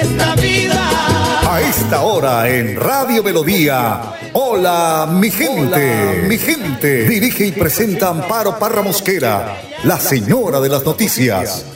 esta vida. A esta hora en Radio Melodía. Hola, mi gente, mi gente. Dirige y presenta Amparo Parra Mosquera, la señora de las noticias.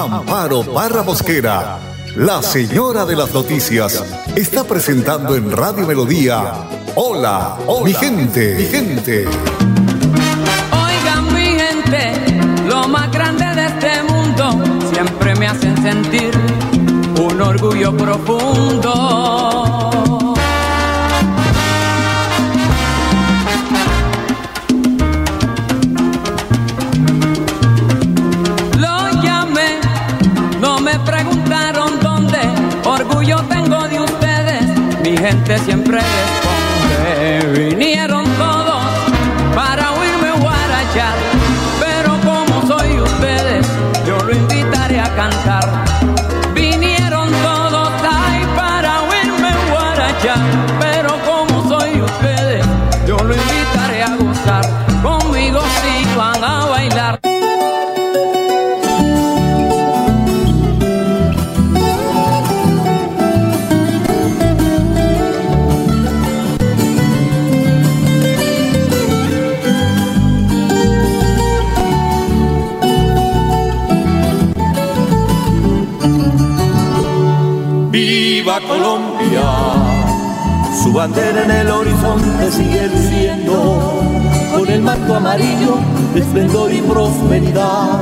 Amparo Parra Mosquera, la señora de las noticias, está presentando en Radio Melodía. Hola, mi gente, mi gente. Oigan mi gente, lo más grande de este mundo siempre me hacen sentir un orgullo profundo. Gente siempre responde. Vinieron todos para oírme guarachar, pero como soy ustedes, yo lo invitaré a cantar. Vinieron todos ahí para oírme guarachar, Colombia, su bandera en el horizonte sigue luciendo, con el manto amarillo esplendor y prosperidad,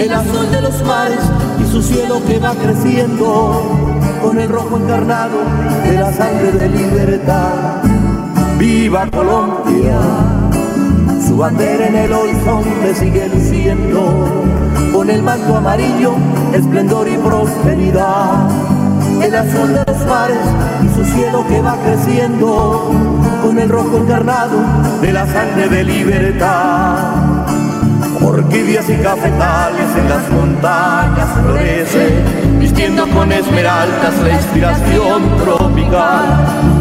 el azul de los mares y su cielo que va creciendo, con el rojo encarnado de la sangre de libertad. Viva Colombia, su bandera en el horizonte sigue luciendo, con el manto amarillo, esplendor y prosperidad. El azul de los mares y su cielo que va creciendo, con el rojo encarnado de la sangre de libertad. Orquídeas y cafetales en las montañas florecen, vistiendo con esmeraldas la inspiración tropical.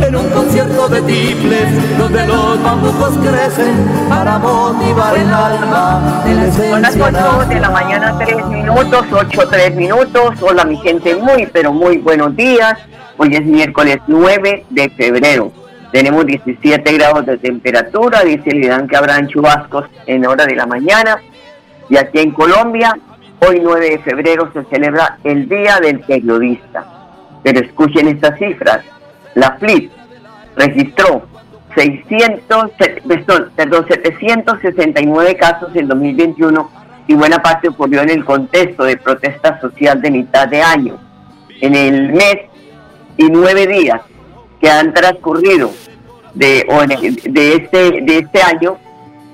En un concierto de tiples, donde los bambucos crecen para motivar el alma de Son las esencia 8 de la mañana, 3 minutos, 8, 3 minutos. Hola, mi gente, muy, pero muy buenos días. Hoy es miércoles 9 de febrero. Tenemos 17 grados de temperatura. Dice Lidán que habrán chubascos en hora de la mañana. Y aquí en Colombia, hoy 9 de febrero se celebra el Día del Periodista. Pero escuchen estas cifras. La FLIP registró 600, se- perdón, perdón, 769 casos en 2021 y buena parte ocurrió en el contexto de protesta social de mitad de año. En el mes y nueve días que han transcurrido de, de, este, de este año,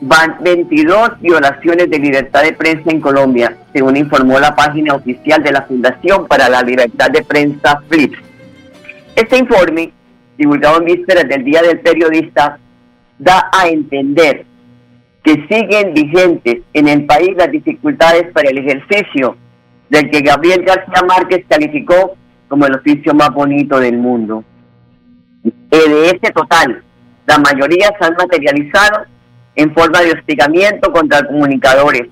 van 22 violaciones de libertad de prensa en Colombia, según informó la página oficial de la Fundación para la Libertad de Prensa, FLIPS. Este informe, divulgado en vísperas del Día del Periodista, da a entender que siguen vigentes en el país las dificultades para el ejercicio del que Gabriel García Márquez calificó como el oficio más bonito del mundo. Eh, de este total, la mayoría se han materializado en forma de hostigamiento contra comunicadores,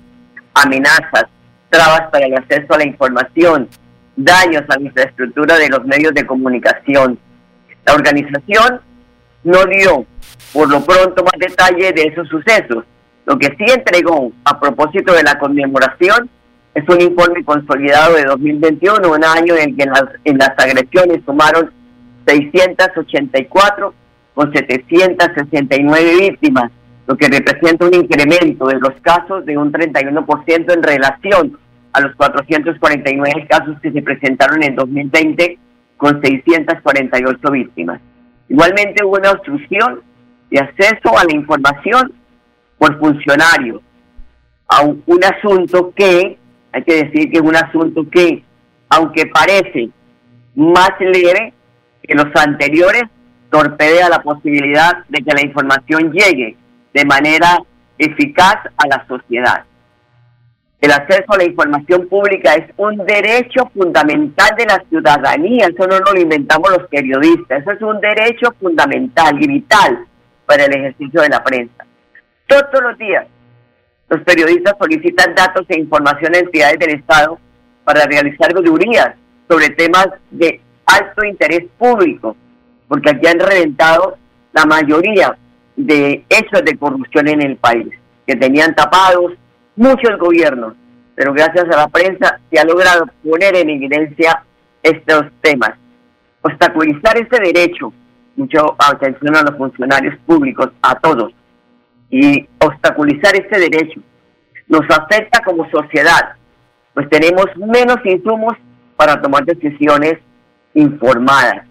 amenazas, trabas para el acceso a la información, daños a la infraestructura de los medios de comunicación. La organización no dio, por lo pronto, más detalle de esos sucesos. Lo que sí entregó a propósito de la conmemoración es un informe consolidado de 2021, un año en el que en las, en las agresiones sumaron 684 con 769 víctimas, lo que representa un incremento de los casos de un 31% en relación a los 449 casos que se presentaron en 2020 con 648 víctimas. Igualmente hubo una obstrucción de acceso a la información por funcionarios a un, un asunto que, hay que decir que es un asunto que, aunque parece más leve que los anteriores, torpedea la posibilidad de que la información llegue de manera eficaz a la sociedad. El acceso a la información pública es un derecho fundamental de la ciudadanía, eso no lo inventamos los periodistas, eso es un derecho fundamental y vital para el ejercicio de la prensa. Todos los días los periodistas solicitan datos e información a entidades del Estado para realizar auditorías sobre temas de alto interés público, porque aquí han reventado la mayoría de hechos de corrupción en el país, que tenían tapados muchos gobiernos, pero gracias a la prensa se ha logrado poner en evidencia estos temas. Obstaculizar este derecho, mucho atención a los funcionarios públicos, a todos, y obstaculizar este derecho nos afecta como sociedad, pues tenemos menos insumos para tomar decisiones informadas.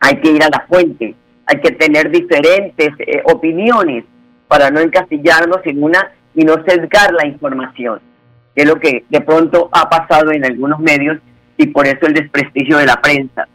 Hay que ir a la fuente, hay que tener diferentes eh, opiniones para no encastillarnos en una y no sesgar la información, que es lo que de pronto ha pasado en algunos medios y por eso el desprestigio de la prensa.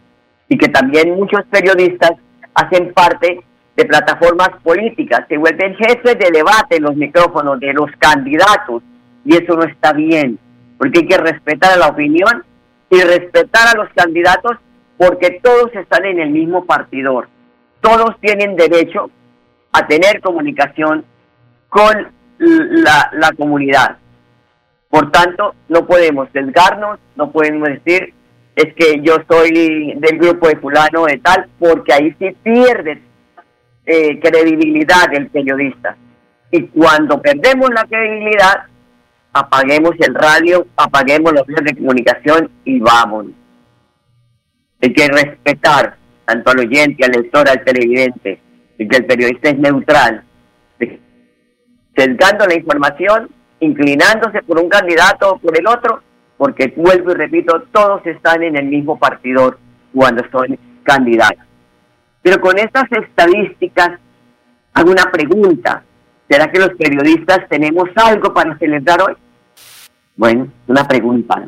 Y que también muchos periodistas hacen parte de plataformas políticas, se vuelven jefes de debate en los micrófonos de los candidatos y eso no está bien, porque hay que respetar a la opinión y respetar a los candidatos porque todos están en el mismo partidor. Todos tienen derecho a tener comunicación con la, comunidad. Por tanto, no podemos sesgarnos, no podemos decir es que yo soy del grupo de fulano de tal, porque ahí sí pierde eh, credibilidad el periodista. Y cuando perdemos la credibilidad, apaguemos el radio, apaguemos los medios de comunicación y vámonos. Hay que respetar tanto al oyente, al lector, al televidente, y que el periodista es neutral, sesgando la información, inclinándose por un candidato o por el otro, porque vuelvo y repito, todos están en el mismo partidor cuando son candidatos. Pero con estas estadísticas hago una pregunta. ¿Será que los periodistas tenemos algo para celebrar hoy? Bueno, una pregunta.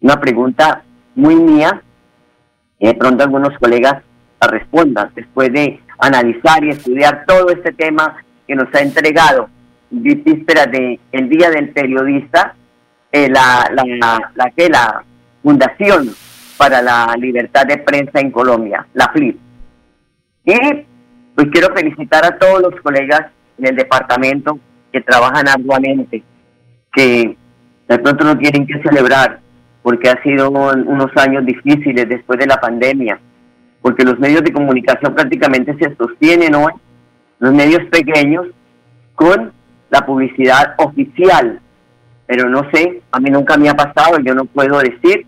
Una pregunta muy mía. Y de pronto algunos colegas respondan después de analizar y estudiar todo este tema que nos ha entregado víspera de el Día del Periodista, eh, la, la, la, que la Fundación para la Libertad de Prensa en Colombia, la FLIP. Y pues quiero felicitar a todos los colegas en el departamento que trabajan arduamente, que de pronto no tienen que celebrar porque ha sido unos años difíciles después de la pandemia, porque los medios de comunicación prácticamente se sostienen hoy, los medios pequeños, con la publicidad oficial. Pero no sé, a mí nunca me ha pasado, yo no puedo decir,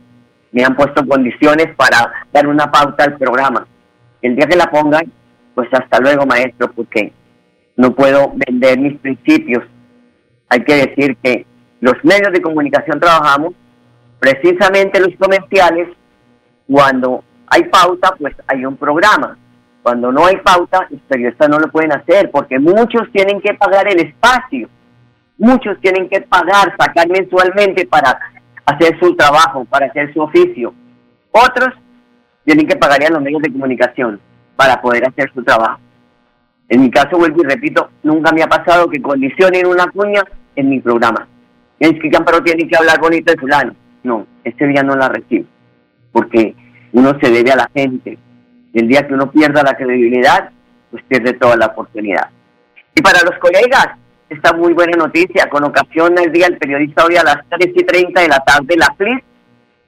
me han puesto condiciones para dar una pauta al programa. El día que la pongan, pues hasta luego maestro, porque no puedo vender mis principios. Hay que decir que los medios de comunicación trabajamos precisamente los comerciales, cuando hay pauta, pues hay un programa. Cuando no hay pauta, los periodistas no lo pueden hacer porque muchos tienen que pagar el espacio. Muchos tienen que pagar, sacar mensualmente para hacer su trabajo, para hacer su oficio. Otros tienen que pagar a los medios de comunicación para poder hacer su trabajo. En mi caso, vuelvo y repito, nunca me ha pasado que condicionen una cuña en mi programa. Es que tiene que hablar bonito de fulano. No, ese día no la recibo, porque uno se debe a la gente. El día que uno pierda la credibilidad, pues pierde toda la oportunidad. Y para los colegas, esta muy buena noticia, con ocasión del Día del Periodista hoy a las 3 y 30 de la tarde, la FLIS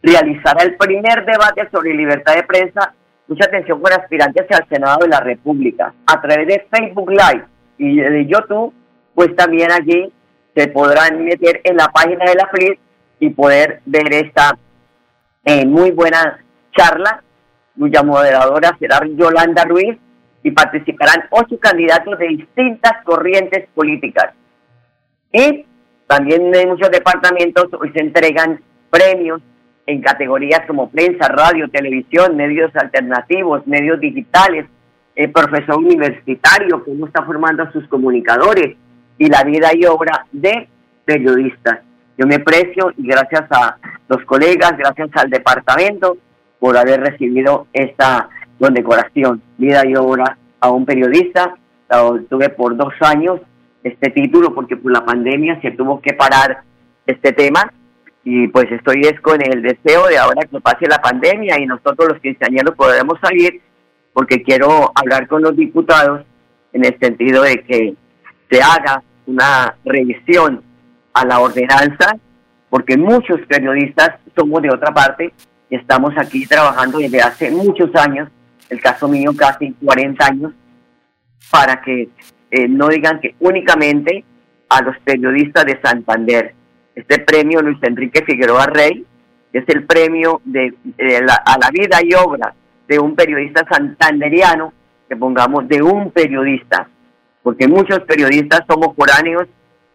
realizará el primer debate sobre libertad de prensa, mucha atención con aspirantes al Senado de la República, a través de Facebook Live y de YouTube, pues también allí se podrán meter en la página de la FLIS y poder ver esta eh, muy buena charla, cuya moderadora será Yolanda Ruiz, y participarán ocho candidatos de distintas corrientes políticas. Y también en muchos departamentos hoy se entregan premios en categorías como prensa, radio, televisión, medios alternativos, medios digitales, el profesor universitario uno está formando a sus comunicadores y la vida y obra de periodistas. Yo me precio y gracias a los colegas, gracias al departamento por haber recibido esta condecoración, vida y obra a un periodista. tuve por dos años este título porque por la pandemia se tuvo que parar este tema y pues estoy es con el deseo de ahora que pase la pandemia y nosotros los quinceañeros podremos salir porque quiero hablar con los diputados en el sentido de que se haga una revisión a la ordenanza, porque muchos periodistas somos de otra parte y estamos aquí trabajando desde hace muchos años, el caso mío casi 40 años, para que eh, no digan que únicamente a los periodistas de Santander. Este premio Luis Enrique Figueroa Rey es el premio de, a la vida y obra de un periodista santanderiano, que pongamos de un periodista, porque muchos periodistas somos foráneos,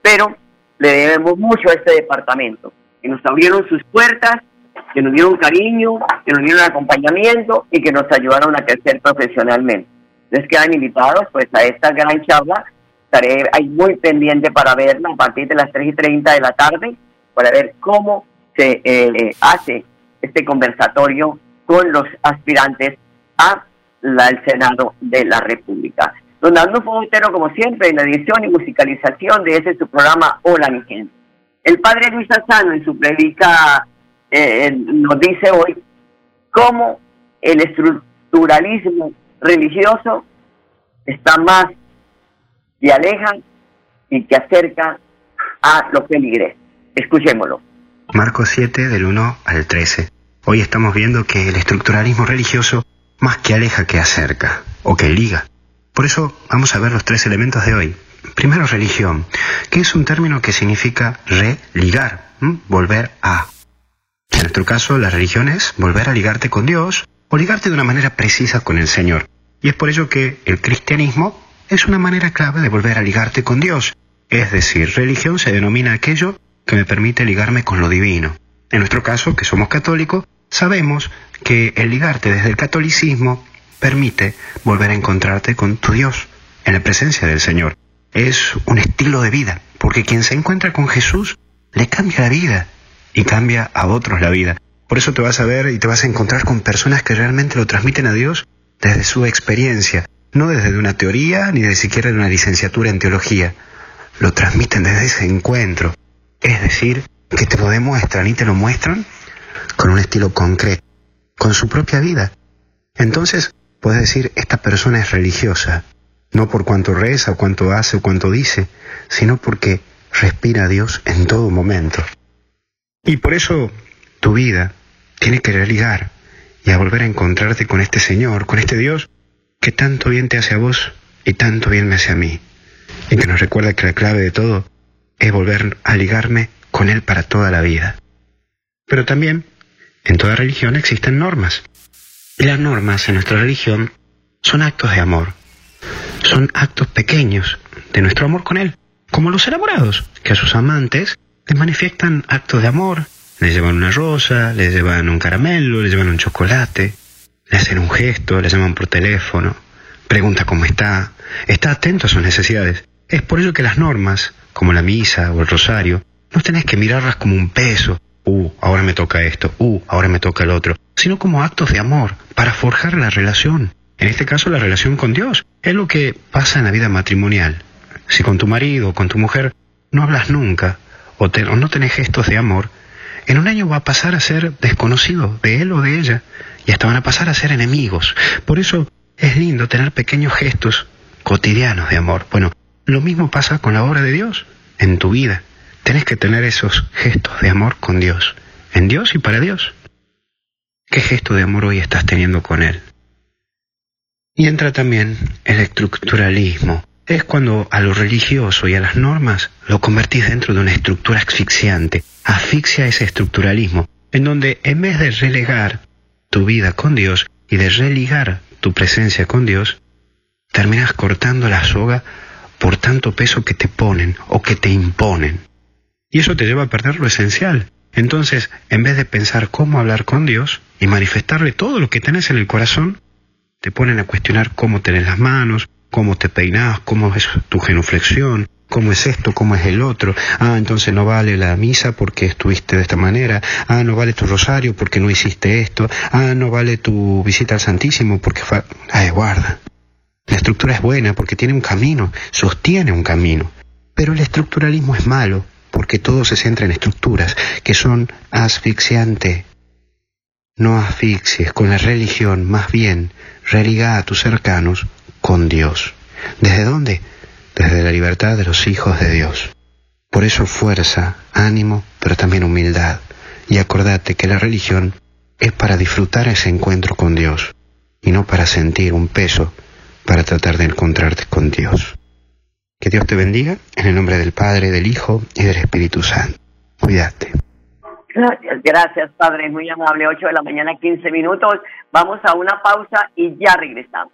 pero le debemos mucho a este departamento, que nos abrieron sus puertas, que nos dieron cariño, que nos dieron acompañamiento y que nos ayudaron a crecer profesionalmente. Les quedan invitados pues a esta gran charla, estaré ahí muy pendiente para verla a partir de las 3 y 30 de la tarde, para ver cómo se eh, hace este conversatorio con los aspirantes a la, el Senado de la República. Don Arnulfo Fogotero, como siempre, en la edición y musicalización de ese su programa Hola mi gente. El padre Luis Asano en su predica eh, nos dice hoy cómo el estructuralismo religioso está más que aleja y que acerca a los peligres. Escuchémoslo. Marcos 7 del 1 al 13. Hoy estamos viendo que el estructuralismo religioso más que aleja que acerca o que liga. Por eso vamos a ver los tres elementos de hoy. Primero, religión, que es un término que significa religar, volver a. En nuestro caso, la religión es volver a ligarte con Dios o ligarte de una manera precisa con el Señor. Y es por ello que el cristianismo es una manera clave de volver a ligarte con Dios. Es decir, religión se denomina aquello que me permite ligarme con lo divino. En nuestro caso, que somos católicos, sabemos que el ligarte desde el catolicismo permite volver a encontrarte con tu Dios en la presencia del Señor. Es un estilo de vida, porque quien se encuentra con Jesús le cambia la vida y cambia a otros la vida. Por eso te vas a ver y te vas a encontrar con personas que realmente lo transmiten a Dios desde su experiencia, no desde una teoría ni de siquiera de una licenciatura en teología. Lo transmiten desde ese encuentro. Es decir, que te lo demuestran y te lo muestran con un estilo concreto, con su propia vida. Entonces, Puedes decir, esta persona es religiosa, no por cuanto reza o cuánto hace o cuánto dice, sino porque respira a Dios en todo momento. Y por eso tu vida tiene que religar y a volver a encontrarte con este Señor, con este Dios que tanto bien te hace a vos y tanto bien me hace a mí. Y que nos recuerda que la clave de todo es volver a ligarme con Él para toda la vida. Pero también en toda religión existen normas. Las normas en nuestra religión son actos de amor. Son actos pequeños de nuestro amor con Él, como los enamorados, que a sus amantes les manifiestan actos de amor, les llevan una rosa, les llevan un caramelo, les llevan un chocolate, le hacen un gesto, le llaman por teléfono, pregunta cómo está, está atento a sus necesidades. Es por ello que las normas, como la misa o el rosario, no tenés que mirarlas como un peso, uh, ahora me toca esto, uh, ahora me toca el otro, sino como actos de amor para forjar la relación. En este caso, la relación con Dios. Es lo que pasa en la vida matrimonial. Si con tu marido o con tu mujer no hablas nunca o, no tenés gestos de amor, en un año va a pasar a ser desconocido de él o de ella y hasta van a pasar a ser enemigos. Por eso es lindo tener pequeños gestos cotidianos de amor. Bueno, lo mismo pasa con la obra de Dios en tu vida. Tenés que tener esos gestos de amor con Dios, en Dios y para Dios. ¿Qué gesto de amor hoy estás teniendo con Él? Y entra también el estructuralismo. Es cuando a lo religioso y a las normas lo convertís dentro de una estructura asfixiante. Asfixia ese estructuralismo, en donde en vez de relegar tu vida con Dios y de religar tu presencia con Dios, terminas cortando la soga por tanto peso que te ponen o que te imponen. Y eso te lleva a perder lo esencial, Entonces, en vez de pensar cómo hablar con Dios y manifestarle todo lo que tenés en el corazón, te ponen a cuestionar cómo tenés las manos, cómo te peinás, cómo es tu genuflexión, cómo es esto, cómo es el otro. Ah, entonces no vale la misa porque estuviste de esta manera. Ah, no vale tu rosario porque no hiciste esto. Ah, no vale tu visita al Santísimo porque... Fa... Ay, guarda. La estructura es buena porque tiene un camino, sostiene un camino. Pero el estructuralismo es malo porque todo se centra en estructuras que son asfixiantes. No asfixies con la religión, más bien religa a tus cercanos con Dios. ¿Desde dónde? Desde la libertad de los hijos de Dios. Por eso fuerza, ánimo, pero también humildad. Y acordate que la religión es para disfrutar ese encuentro con Dios y no para sentir un peso para tratar de encontrarte con Dios. Que Dios te bendiga en el nombre del Padre, del Hijo y del Espíritu Santo. Cuídate. Gracias, gracias Padre, muy amable. 8 de la mañana, 15 minutos. Vamos a una pausa y ya regresamos.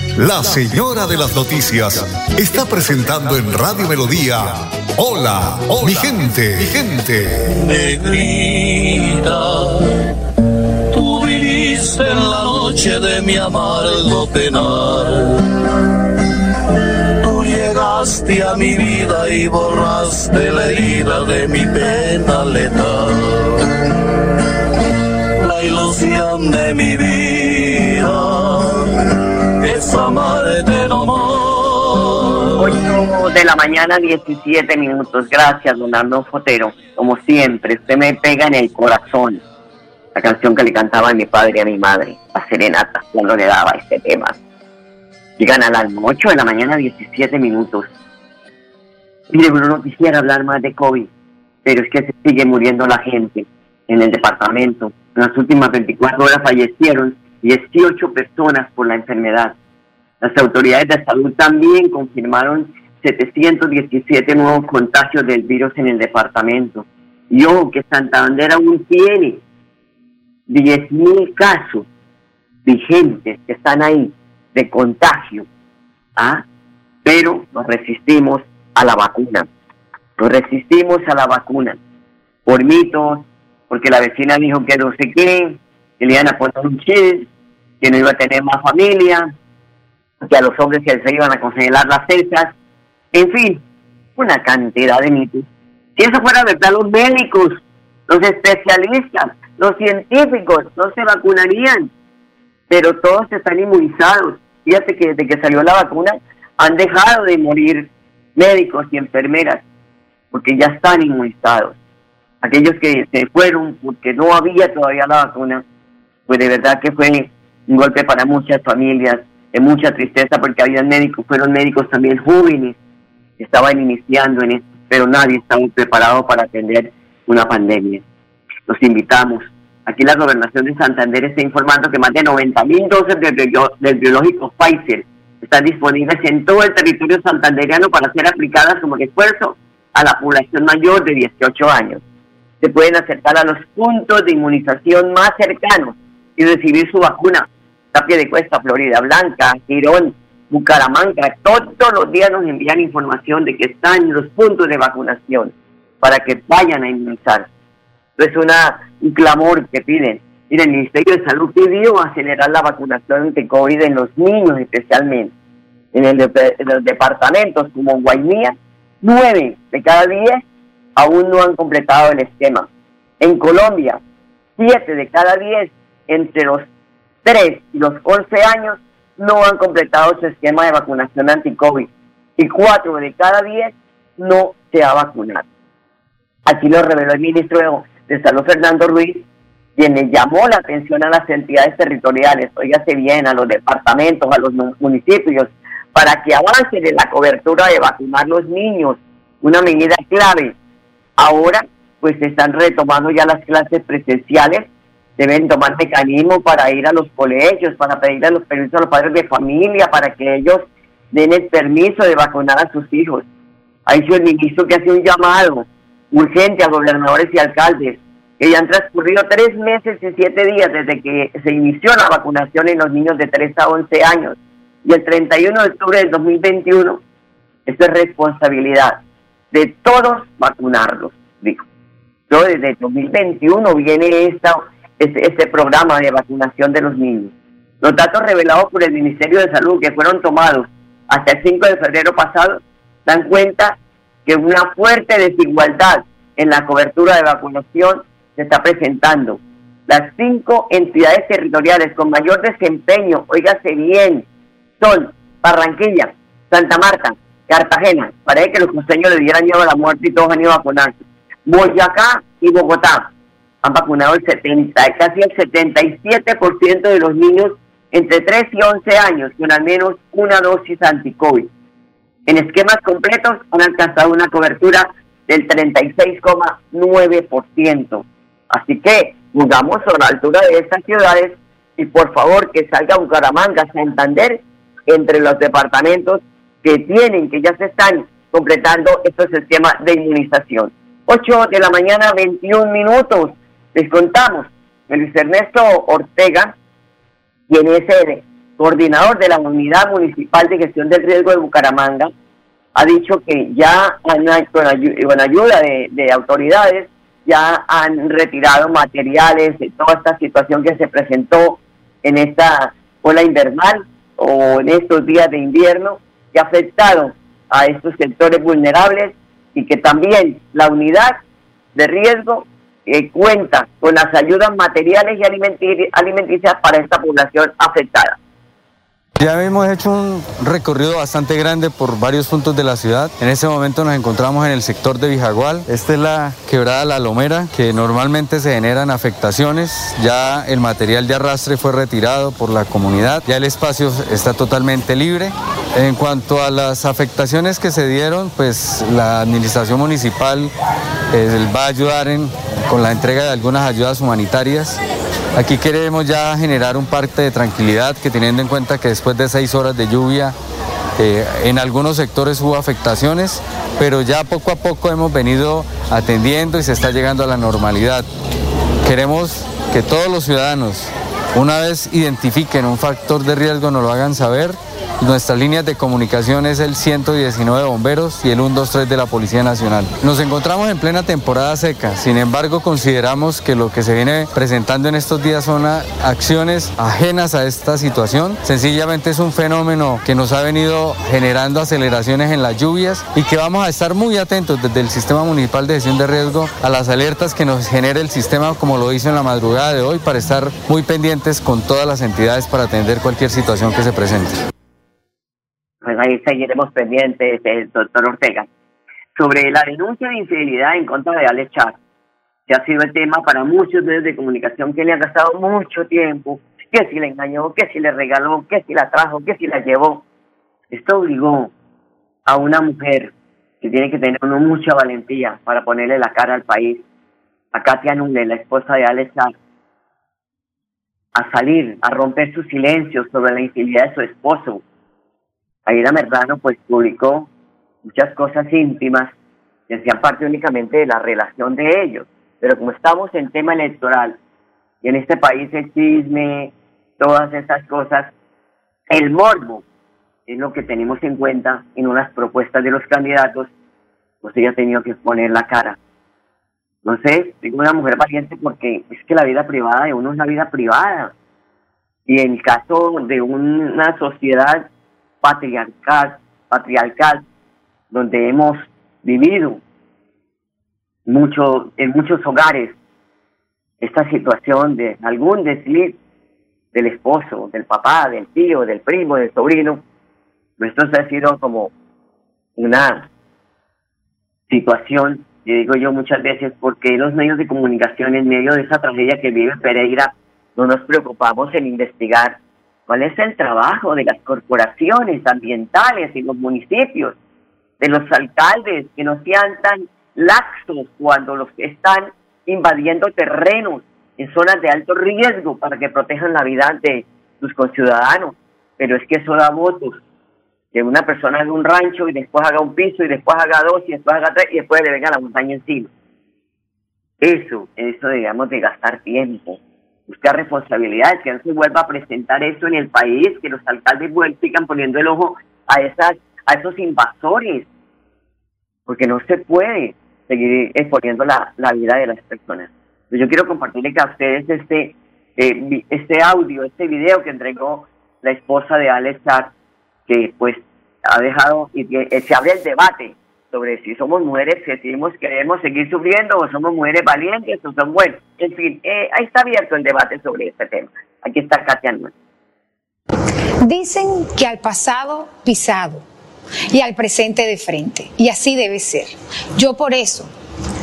la señora de las noticias está presentando en Radio Melodía. Hola, hola mi gente, mi gente. Negrita, tú viniste en la noche de mi amargo penar. Tú llegaste a mi vida y borraste la herida de mi pena letal. La ilusión de mi vida es amarte no más. 8 de la mañana, 17 minutos. Gracias, don Arno Fotero. Como siempre, usted me pega en el corazón. La canción que le cantaba a mi padre y a mi madre, a Serenata, cuando le daba este tema. Llegan al alma, 8 de la mañana, 17 minutos. Mire, Bruno, no quisiera hablar más de COVID, pero es que se sigue muriendo la gente en el departamento. En las últimas 24 horas fallecieron 18 personas por la enfermedad. Las autoridades de salud también confirmaron 717 nuevos contagios del virus en el departamento. Y ojo que Santander aún tiene 10.000 casos vigentes que están ahí de contagio. ¿ah? Pero nos resistimos a la vacuna. Nos resistimos a la vacuna. Por mitos, porque la vecina dijo que no sé qué, que le iban a poner un chip, que no iba a tener más familia, que a los hombres se iban a congelar las cestas, en fin, una cantidad de mitos. Si eso fuera verdad, los médicos, los especialistas, los científicos no se vacunarían, pero todos están inmunizados. Fíjate que desde que salió la vacuna han dejado de morir médicos y enfermeras porque ya están inmunizados. Aquellos que se fueron porque no había todavía la vacuna, pues de verdad que fue un golpe para muchas familias, de mucha tristeza porque había médicos, fueron médicos también jóvenes que estaban iniciando en esto, pero nadie estaba preparado para atender una pandemia. Los invitamos. Aquí la gobernación de Santander está informando que más de 90 mil dosis del, biológico Pfizer están disponibles en todo el territorio santandereano para ser aplicadas como refuerzo a la población mayor de 18 años. Se pueden acercar a los puntos de inmunización más cercanos y recibir su vacuna. Tapia de Cuesta, Florida Blanca, Girón, Bucaramanga, todos los días nos envían información de que están los puntos de vacunación para que vayan a inmunizar. Es una, un clamor que piden. Mire, el Ministerio de Salud pidió acelerar la vacunación de COVID en los niños especialmente. En, el en los departamentos como Guaymía, nueve de cada diez aún no han completado el esquema. En Colombia, siete de cada diez entre los 3 y los 11 años no han completado su esquema de vacunación anti-COVID y 4 de cada 10 no se ha vacunado. Así lo reveló el ministro de Salud, Fernando Ruiz, quien le llamó la atención a las entidades territoriales, oígase bien, a los departamentos, a los municipios, para que avancen en la cobertura de vacunar los niños, una medida clave. Ahora, pues se están retomando ya las clases presenciales deben tomar mecanismos para ir a los colegios, para pedirle los permisos a los padres de familia, para que ellos den el permiso de vacunar a sus hijos. Ha dicho el ministro que hace un llamado urgente a gobernadores y alcaldes, que ya han transcurrido tres meses y siete días desde que se inició la vacunación en los niños de 3 a 11 años. Y el 31 de octubre del 2021, esto es responsabilidad de todos vacunarlos, dijo. Yo desde el 2021 viene esta, este, este programa de vacunación de los niños. Los datos revelados por el Ministerio de Salud que fueron tomados hasta el 5 de febrero pasado dan cuenta que una fuerte desigualdad en la cobertura de vacunación se está presentando. Las cinco entidades territoriales con mayor desempeño, oígase bien, son Barranquilla, Santa Marta, Cartagena. Parece que los costeños le dieran miedo a la muerte y todos han ido a vacunarse. Boyacá y Bogotá han vacunado el 70, casi el 77% de los niños entre 3 y 11 años con al menos una dosis anti-COVID. En esquemas completos han alcanzado una cobertura del 36,9%. Así que jugamos a la altura de estas ciudades y por favor que salga Bucaramanga, Santander, entre los departamentos que tienen, que ya se están completando estos esquemas de inmunización. 8 de la mañana, 21 minutos. Les contamos Luis Ernesto Ortega, quien es coordinador de la Unidad Municipal de Gestión del Riesgo de Bucaramanga, ha dicho que ya con, ayuda de, de, autoridades ya han retirado materiales de toda esta situación que se presentó en esta ola invernal o en estos días de invierno que ha afectado a estos sectores vulnerables y que también la unidad de riesgo eh, cuenta con las ayudas materiales y alimenticias para esta población afectada. Ya hemos hecho un recorrido bastante grande por varios puntos de la ciudad. En este momento nos encontramos en el sector de Vijagual. Esta es la quebrada La Lomera, que normalmente se generan afectaciones. Ya el material de arrastre fue retirado por la comunidad. Ya el espacio está totalmente libre. En cuanto a las afectaciones que se dieron, pues la administración municipal eh, va a ayudar con la entrega de algunas ayudas humanitarias Aquí queremos ya generar un parte de tranquilidad que teniendo en cuenta que después de seis horas de lluvia eh, en algunos sectores hubo afectaciones, pero ya poco a poco hemos venido atendiendo y se está llegando a la normalidad. Queremos que todos los ciudadanos, una vez identifiquen un factor de riesgo, nos lo hagan saber Nuestras líneas de comunicación es el 119 bomberos y el 123 de la Policía Nacional. Nos encontramos en plena temporada seca, sin embargo consideramos que lo que se viene presentando en estos días son acciones ajenas a esta situación. Sencillamente es un fenómeno que nos ha venido generando aceleraciones en las lluvias y que vamos a estar muy atentos desde el Sistema Municipal de Gestión de Riesgo a las alertas que nos genere el sistema como lo hizo en la madrugada de hoy para estar muy pendientes con todas las entidades para atender cualquier situación que se presente pues ahí seguiremos pendientes, el doctor Ortega. Sobre la denuncia de infidelidad en contra de Alex Char, que ha sido el tema para muchos medios de comunicación que le han gastado mucho tiempo, que si le engañó, que si le regaló, que si la trajo, que si la llevó. Esto obligó a una mujer que tiene que tener mucha valentía para ponerle la cara al país, a Katia Nule, la esposa de Alex Char, a salir, a romper su silencio sobre la infidelidad de su esposo, Aida Merrano pues publicó muchas cosas íntimas que hacían parte únicamente de la relación de ellos. Pero como estamos en tema electoral y en este país el chisme, todas esas cosas, el morbo es lo que tenemos en cuenta en unas propuestas de los candidatos, pues ella ha tenido que poner la cara. No sé, digo una mujer valiente porque es que la vida privada de uno es una vida privada. Y en el caso de una sociedad patriarcal, patriarcal donde hemos vivido mucho, en muchos hogares esta situación de algún desliz del esposo, del papá, del tío, del primo, del sobrino, esto ha sido como una situación, y digo yo muchas veces, porque los medios de comunicación en medio de esa tragedia que vive Pereira no nos preocupamos en investigar cuál es el trabajo de las corporaciones ambientales y los municipios, de los alcaldes que no sean tan laxos cuando los que están invadiendo terrenos en zonas de alto riesgo para que protejan la vida de sus conciudadanos. Pero es que eso da votos. Que una persona haga un rancho y después haga un piso y después haga dos y después haga tres y después le venga la montaña encima. Eso, eso digamos de gastar tiempo. Buscar responsabilidades, que no se vuelva a presentar eso en el país, que los alcaldes sigan poniendo el ojo a esas a esos invasores, porque no se puede seguir exponiendo la, la vida de las personas. Yo quiero compartirle a ustedes este, eh, este audio, este video que entregó la esposa de Alex que pues ha dejado y que eh, se abre el debate sobre si somos mujeres que decidimos queremos seguir sufriendo o somos mujeres valientes o son buenas. En fin, eh, ahí está abierto el debate sobre este tema. Aquí está Katia Dicen que al pasado pisado y al presente de frente. Y así debe ser. Yo por eso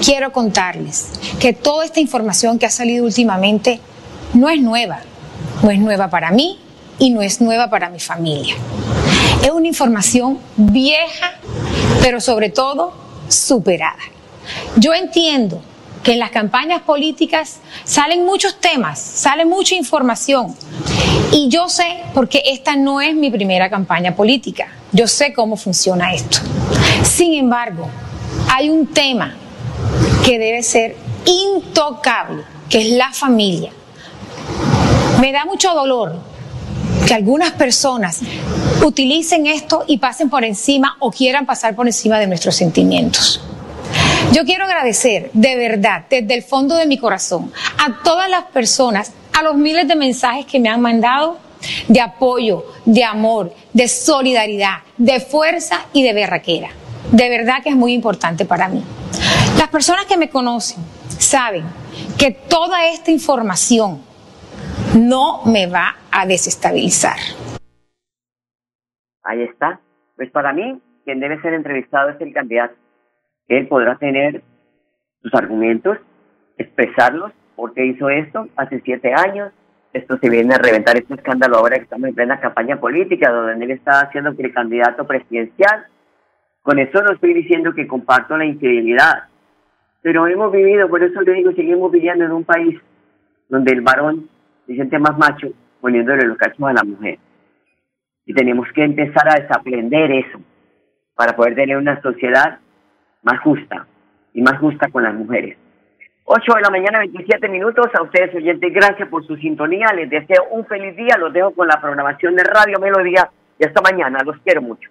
quiero contarles que toda esta información que ha salido últimamente no es nueva. No es nueva para mí y no es nueva para mi familia. Es una información vieja, pero sobre todo superada. Yo entiendo que en las campañas políticas salen muchos temas, sale mucha información. Y yo sé, porque esta no es mi primera campaña política, yo sé cómo funciona esto. Sin embargo, hay un tema que debe ser intocable, que es la familia. Me da mucho dolor que algunas personas utilicen esto y pasen por encima o quieran pasar por encima de nuestros sentimientos. Yo quiero agradecer de verdad, desde el fondo de mi corazón, a todas las personas, a los miles de mensajes que me han mandado de apoyo, de amor, de solidaridad, de fuerza y de berraquera. De verdad que es muy importante para mí. Las personas que me conocen saben que toda esta información no me va a desestabilizar. Ahí está. Pues para mí, quien debe ser entrevistado es el candidato. Él podrá tener sus argumentos, expresarlos, porque hizo esto hace siete años. Esto se viene a reventar este escándalo ahora que estamos en plena campaña política, donde él está haciendo que el candidato presidencial. Con eso no estoy diciendo que comparto la infidelidad, pero hemos vivido, por eso le digo, seguimos viviendo en un país donde el varón se siente más macho poniéndole los cachos a la mujer. Y tenemos que empezar a desaprender eso para poder tener una sociedad más justa y más justa con las mujeres. 8 de la mañana, 27 minutos. A ustedes, oyentes, gracias por su sintonía. Les deseo un feliz día. Los dejo con la programación de Radio Melodía. Y hasta mañana. Los quiero mucho.